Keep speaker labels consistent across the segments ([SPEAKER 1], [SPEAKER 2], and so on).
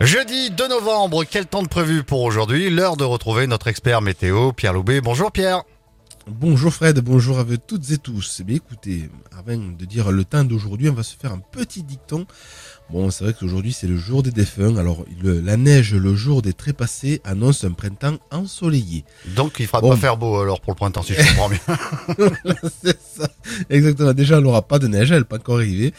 [SPEAKER 1] Jeudi 2 novembre, quel temps de prévu pour aujourd'hui? L'heure de retrouver notre expert météo, Pierre Loubet. Bonjour Pierre.
[SPEAKER 2] Bonjour Fred, bonjour à vous toutes et tous. Eh bien écoutez, avant de dire le temps d'aujourd'hui, on va se faire un petit dicton. Bon, c'est vrai qu'aujourd'hui c'est le jour des défunts, alors le- la neige le jour des trépassés annonce un printemps ensoleillé.
[SPEAKER 1] Donc il fera
[SPEAKER 2] Bon.
[SPEAKER 1] pas faire beau alors pour le printemps si je comprends bien.
[SPEAKER 2] c'est ça, exactement. Déjà, on n'aura pas de neige, elle n'est pas encore arrivée.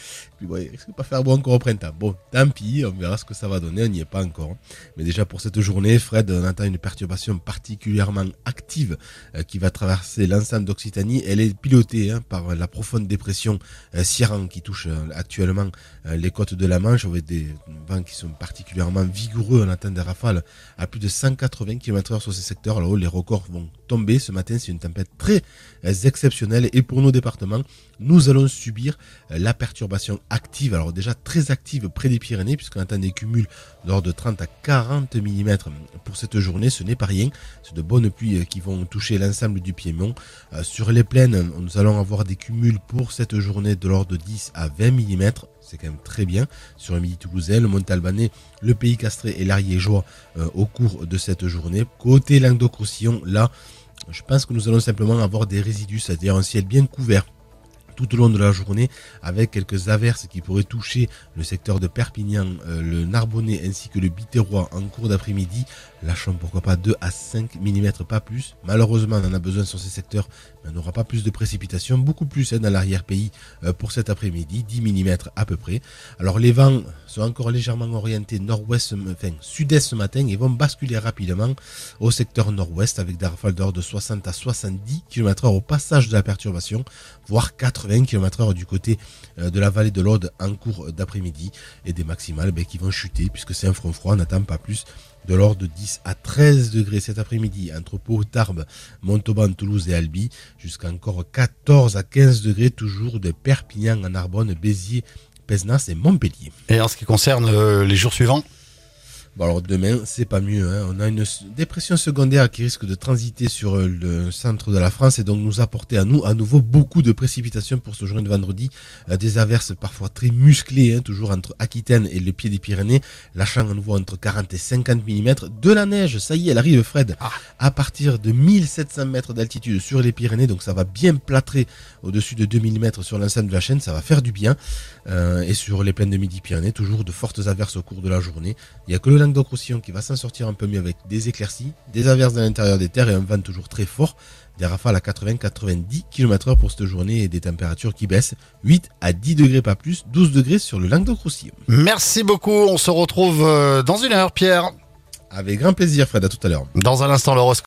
[SPEAKER 2] Est-ce va pas faire beau encore au printemps Bon, tant pis, on verra ce que ça va donner, on n'y est pas encore. Mais déjà pour cette journée, Fred, on attend une perturbation particulièrement active euh, qui va traverser l'ensemble d'Occitanie. Elle est pilotée hein, par la profonde dépression euh, Sierran qui touche euh, actuellement euh, les côtes de la Manche avec des vents qui sont particulièrement vigoureux. On attend des rafales à plus de 180 km heure sur ces secteurs. Alors les records vont Ce matin, c'est une tempête très euh, exceptionnelle. Et pour nos départements, nous allons subir euh, la perturbation active. Alors déjà très active près des Pyrénées puisqu'on attend des cumuls d'ordre de 30 à 40 mm pour cette journée. Ce n'est pas rien. C'est de bonnes pluies euh, qui vont toucher l'ensemble du Piémont. Sur les plaines, nous allons avoir des cumuls pour cette journée de l'ordre de 10 à 20 mm. C'est quand même très bien. Sur le midi toulousain, le Montalbanais, le pays castré et l'Ariégeois euh, au cours de cette journée. Côté Languedoc-Roussillon, là, je pense que nous allons simplement avoir des résidus, c'est-à-dire un ciel bien couvert tout au long de la journée avec quelques averses qui pourraient toucher le secteur de Perpignan, euh, le Narbonnais ainsi que le Biterrois en cours d'après-midi, lâchant pourquoi pas 2 à 5 mm, pas plus. Malheureusement, on en a besoin sur ces secteurs, mais on n'aura pas plus de précipitations, beaucoup plus hein, dans l'arrière-pays euh, pour cet après-midi, 10 mm à peu près. Alors les vents sont encore légèrement orientés nord-ouest, enfin sud-est ce matin et vont basculer rapidement au secteur nord-ouest avec des rafales d'ordre de 60 à 70 km heure au passage de la perturbation, voire 80 km heure du côté euh, de la vallée de l'Aude en cours d'après-midi et des maximales ben, qui vont chuter puisque c'est un front froid, on n'attend pas plus de l'ordre de 10 à 13 degrés cet après-midi entre Pau, Tarbes, Montauban, Toulouse et Albi, jusqu'à encore 14 à 15 degrés toujours de Perpignan à Narbonne, Béziers, Et
[SPEAKER 1] en ce qui concerne euh, les jours suivants
[SPEAKER 2] Bon alors demain, c'est pas mieux. hein. On a une dépression secondaire qui risque de transiter sur euh, le centre de la France et donc nous apporter à nous à nouveau beaucoup de précipitations pour ce journée de vendredi. Euh, des averses parfois très musclées, hein, toujours entre Aquitaine et le pied des Pyrénées, lâchant à nouveau entre 40 et 50 mm. De la neige, ça y est, elle arrive Fred,
[SPEAKER 1] Ah.
[SPEAKER 2] à partir de 1700 mètres d'altitude sur les Pyrénées, donc ça va bien plâtrer au-dessus de 2000 mètres sur l'ensemble de la chaîne, ça va faire du bien. Euh, et sur les plaines de Midi-Pyrénées, toujours de fortes averses au cours de la journée. Il n'y a que le Languedoc-Roussillon qui va s'en sortir un peu mieux avec des éclaircies, des averses à l'intérieur des terres et un vent toujours très fort. Des rafales à 80-90 km heure pour cette journée et des températures qui baissent 8 à 10 degrés pas plus, 12 degrés sur le Languedoc-Roussillon.
[SPEAKER 1] Merci beaucoup, on se retrouve euh, dans une heure Pierre.
[SPEAKER 2] Avec grand plaisir Fred, à tout à l'heure.
[SPEAKER 1] Dans un instant l'horoscope.